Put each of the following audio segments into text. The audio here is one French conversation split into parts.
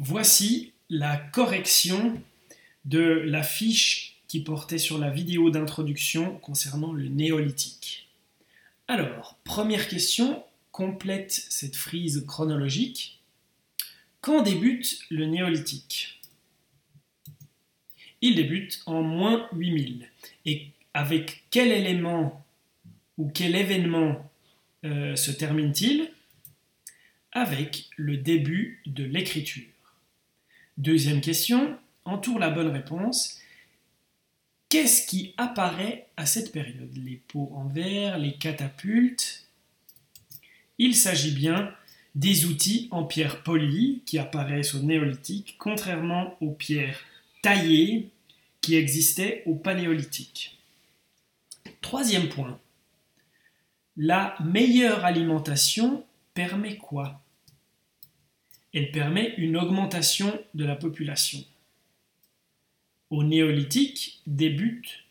Voici la correction de la fiche qui portait sur la vidéo d'introduction concernant le néolithique. Alors, première question, complète cette frise chronologique. Quand débute le néolithique? Il débute en moins 8000. Et avec quel élément ou quel événement euh, se termine-t-il? Avec le début de l'écriture. Deuxième question, entoure la bonne réponse. Qu'est-ce qui apparaît à cette période? Les pots en verre, les catapultes Il s'agit bien des outils en pierre polie qui apparaissent au néolithique, contrairement aux pierres taillées qui existaient au paléolithique. Troisième point. La meilleure alimentation permet quoi? Elle permet une augmentation de la population. Au néolithique débute,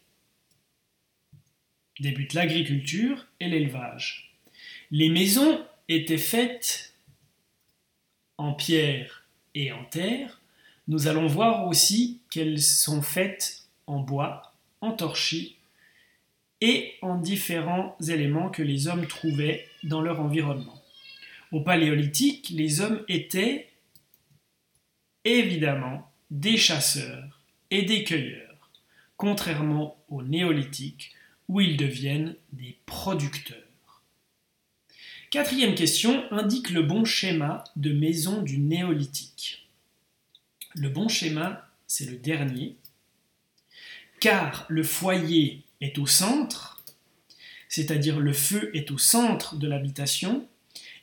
l'agriculture et l'élevage. Les maisons étaient faites en pierre et en terre. Nous allons voir aussi qu'elles sont faites en bois, en torchis et en différents éléments que les hommes trouvaient dans leur environnement. Au paléolithique, les hommes étaient évidemment des chasseurs et des cueilleurs, contrairement au néolithique où ils deviennent des producteurs. Quatrième question indique le bon schéma de maison du néolithique. Le bon schéma, c'est le dernier, car le foyer est au centre, c'est-à-dire le feu est au centre de l'habitation,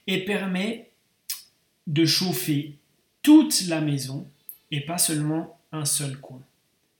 et permet de chauffer toute la maison et pas seulement un seul coin.